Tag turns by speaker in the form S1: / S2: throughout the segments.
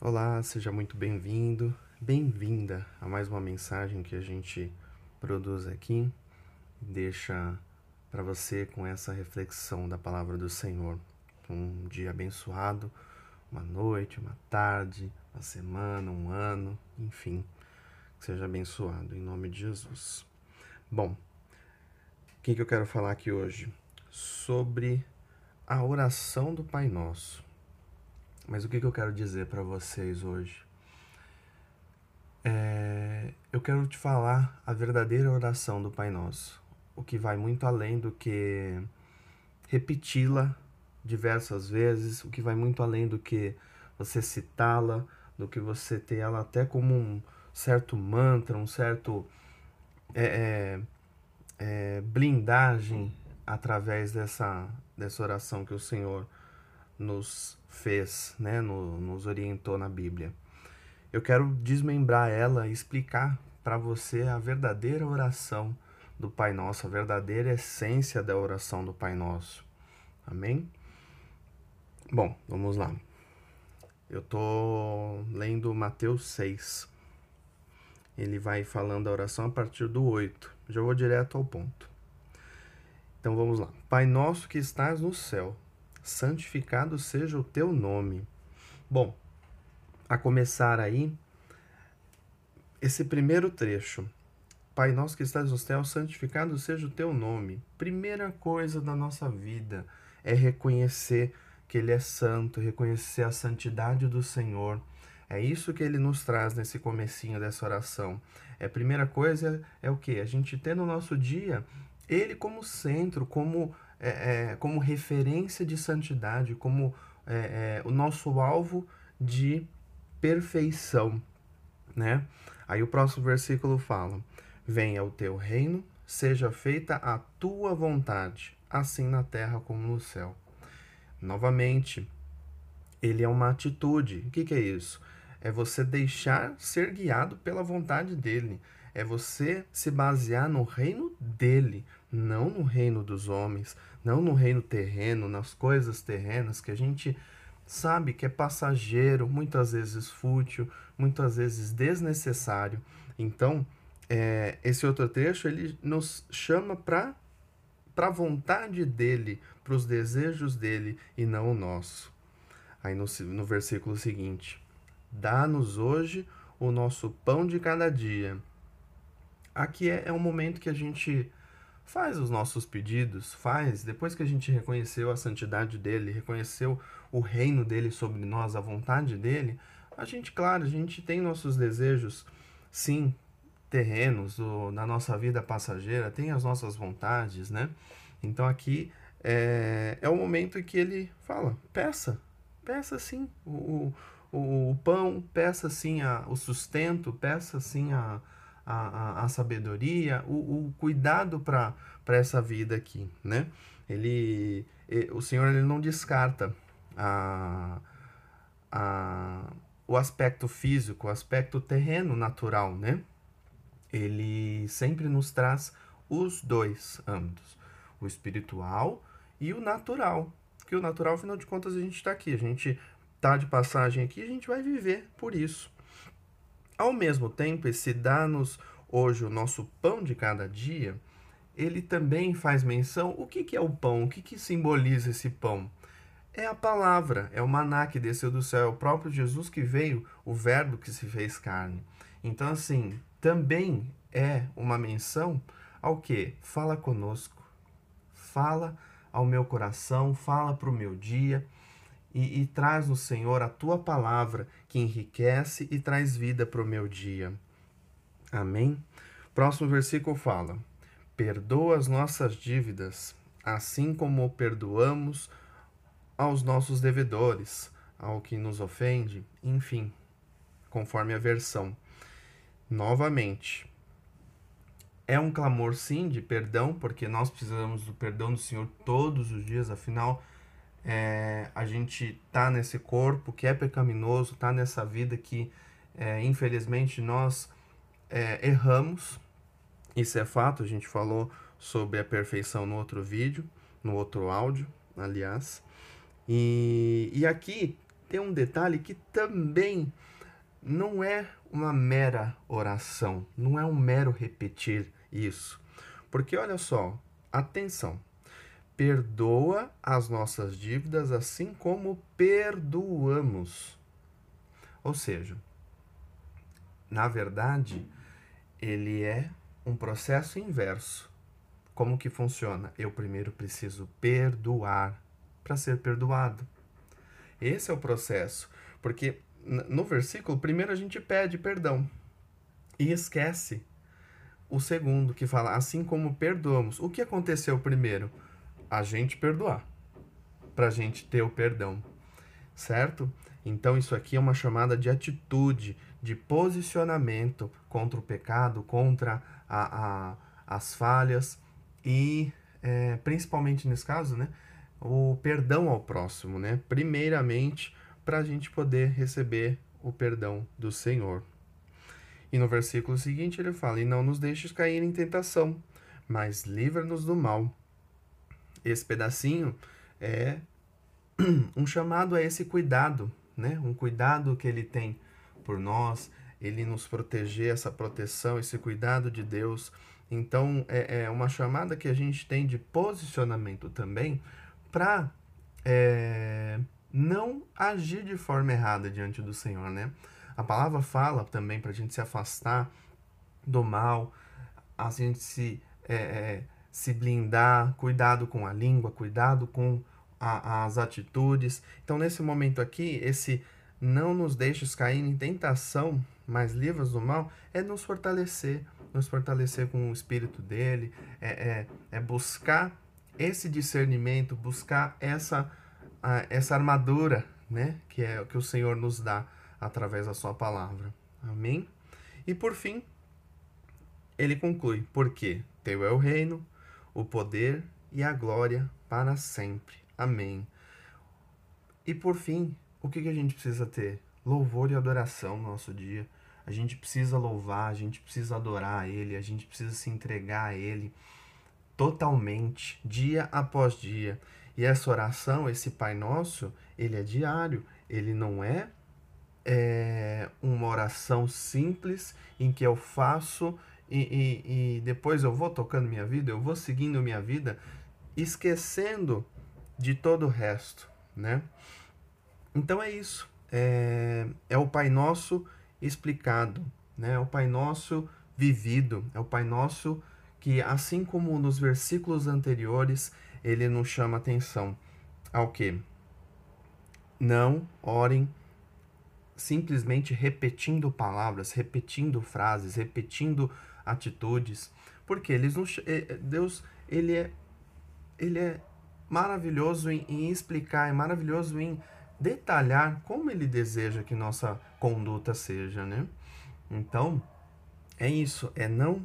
S1: Olá, seja muito bem-vindo, bem-vinda a mais uma mensagem que a gente produz aqui. Deixa para você com essa reflexão da palavra do Senhor. Um dia abençoado, uma noite, uma tarde, uma semana, um ano, enfim, seja abençoado em nome de Jesus. Bom, o que, que eu quero falar aqui hoje? Sobre a oração do Pai Nosso. Mas o que, que eu quero dizer para vocês hoje? É, eu quero te falar a verdadeira oração do Pai Nosso, o que vai muito além do que repeti-la diversas vezes, o que vai muito além do que você citá-la, do que você ter ela até como um certo mantra, um certo é, é, é blindagem através dessa, dessa oração que o Senhor nos fez, né, no, nos orientou na Bíblia. Eu quero desmembrar ela e explicar para você a verdadeira oração do Pai Nosso, a verdadeira essência da oração do Pai Nosso. Amém? Bom, vamos lá. Eu tô lendo Mateus 6. Ele vai falando a oração a partir do 8. Já vou direto ao ponto. Então vamos lá. Pai nosso que estás no céu, santificado seja o teu nome. Bom, a começar aí, esse primeiro trecho. Pai nosso que estás no céu, santificado seja o teu nome. Primeira coisa da nossa vida é reconhecer que Ele é santo, reconhecer a santidade do Senhor. É isso que ele nos traz nesse comecinho dessa oração. É a primeira coisa é o que? A gente ter no nosso dia ele como centro, como é, é, como referência de santidade, como é, é, o nosso alvo de perfeição, né? Aí o próximo versículo fala: Venha o teu reino, seja feita a tua vontade, assim na terra como no céu. Novamente, ele é uma atitude. O que, que é isso? É você deixar ser guiado pela vontade dele. É você se basear no reino dele, não no reino dos homens, não no reino terreno, nas coisas terrenas que a gente sabe que é passageiro, muitas vezes fútil, muitas vezes desnecessário. Então, é, esse outro trecho ele nos chama para para a vontade dele, para os desejos dele e não o nosso. Aí no, no versículo seguinte: Dá-nos hoje o nosso pão de cada dia. Aqui é, é um momento que a gente faz os nossos pedidos, faz, depois que a gente reconheceu a santidade dele, reconheceu o reino dele sobre nós, a vontade dele, a gente, claro, a gente tem nossos desejos, sim, terrenos, na nossa vida passageira, tem as nossas vontades, né? Então aqui é, é o momento que ele fala: peça, peça sim o, o, o pão, peça sim a, o sustento, peça sim a a, a, a sabedoria, o, o cuidado para essa vida aqui, né? Ele, o Senhor ele não descarta a, a, o aspecto físico, o aspecto terreno natural, né? Ele sempre nos traz os dois âmbitos, o espiritual e o natural. Que o natural, afinal de contas, a gente está aqui, a gente está de passagem aqui, a gente vai viver por isso. Ao mesmo tempo, esse dá-nos hoje o nosso pão de cada dia, ele também faz menção o que, que é o pão, o que, que simboliza esse pão. É a palavra, é o maná que desceu do céu, é o próprio Jesus que veio, o verbo que se fez carne. Então, assim, também é uma menção ao que? Fala conosco, fala ao meu coração, fala para o meu dia e, e traz no Senhor a tua palavra que enriquece e traz vida para o meu dia. Amém? Próximo versículo fala: Perdoa as nossas dívidas, assim como perdoamos aos nossos devedores, ao que nos ofende, enfim, conforme a versão. Novamente, é um clamor sim de perdão, porque nós precisamos do perdão do Senhor todos os dias, afinal, é, a gente tá nesse corpo que é pecaminoso, tá nessa vida que, é, infelizmente, nós é, erramos. Isso é fato, a gente falou sobre a perfeição no outro vídeo, no outro áudio, aliás. E, e aqui tem um detalhe que também não é uma mera oração, não é um mero repetir isso. Porque olha só, atenção. Perdoa as nossas dívidas assim como perdoamos. Ou seja, na verdade, ele é um processo inverso. Como que funciona? Eu primeiro preciso perdoar para ser perdoado. Esse é o processo, porque no versículo primeiro a gente pede perdão e esquece o segundo que fala assim como perdoamos. O que aconteceu primeiro? A gente perdoar para a gente ter o perdão, certo? Então isso aqui é uma chamada de atitude, de posicionamento contra o pecado, contra a, a as falhas e é, principalmente nesse caso, né? o perdão ao próximo, né? Primeiramente, para a gente poder receber o perdão do Senhor. E no versículo seguinte ele fala: E não nos deixes cair em tentação, mas livra-nos do mal. Esse pedacinho é um chamado a esse cuidado, né? Um cuidado que ele tem por nós, ele nos proteger, essa proteção, esse cuidado de Deus. Então, é, é uma chamada que a gente tem de posicionamento também para é, não agir de forma errada diante do Senhor, né? A palavra fala também para a gente se afastar do mal, a gente se, é, é, se blindar, cuidado com a língua, cuidado com a, as atitudes. Então, nesse momento aqui, esse não nos deixes cair em tentação, mas livros do mal, é nos fortalecer, nos fortalecer com o Espírito dele, é, é, é buscar esse discernimento, buscar essa, essa armadura, né? Que é o que o Senhor nos dá através da sua palavra. Amém? E por fim, ele conclui: porque teu é o reino, o poder e a glória para sempre. Amém. E por fim, o que, que a gente precisa ter? Louvor e adoração no nosso dia. A gente precisa louvar, a gente precisa adorar a Ele, a gente precisa se entregar a Ele totalmente, dia após dia. E essa oração, esse Pai Nosso, ele é diário, ele não é, é uma oração simples em que eu faço e, e, e depois eu vou tocando minha vida, eu vou seguindo minha vida, esquecendo de todo o resto, né? Então é isso. É, é o Pai Nosso explicado, né? É o Pai Nosso vivido, é o Pai Nosso que, assim como nos versículos anteriores, ele nos chama atenção ao que? Não orem simplesmente repetindo palavras, repetindo frases, repetindo atitudes, porque eles nos, Deus ele é ele é maravilhoso em, em explicar, é maravilhoso em detalhar como ele deseja que nossa conduta seja, né? Então, é isso, é não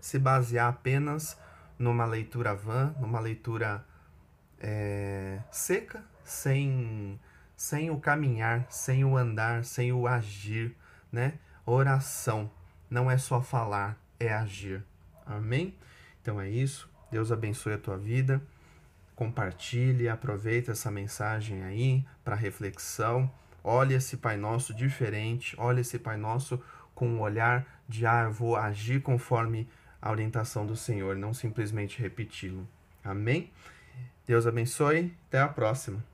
S1: se basear apenas numa leitura vã, numa leitura é, seca, sem, sem o caminhar, sem o andar, sem o agir, né? Oração não é só falar, é agir. Amém? Então é isso. Deus abençoe a tua vida. Compartilhe, aproveita essa mensagem aí para reflexão. Olha esse Pai Nosso diferente, olha esse Pai Nosso com um olhar de ah, eu vou agir conforme a orientação do Senhor, não simplesmente repeti-lo. Amém? Deus abençoe. Até a próxima.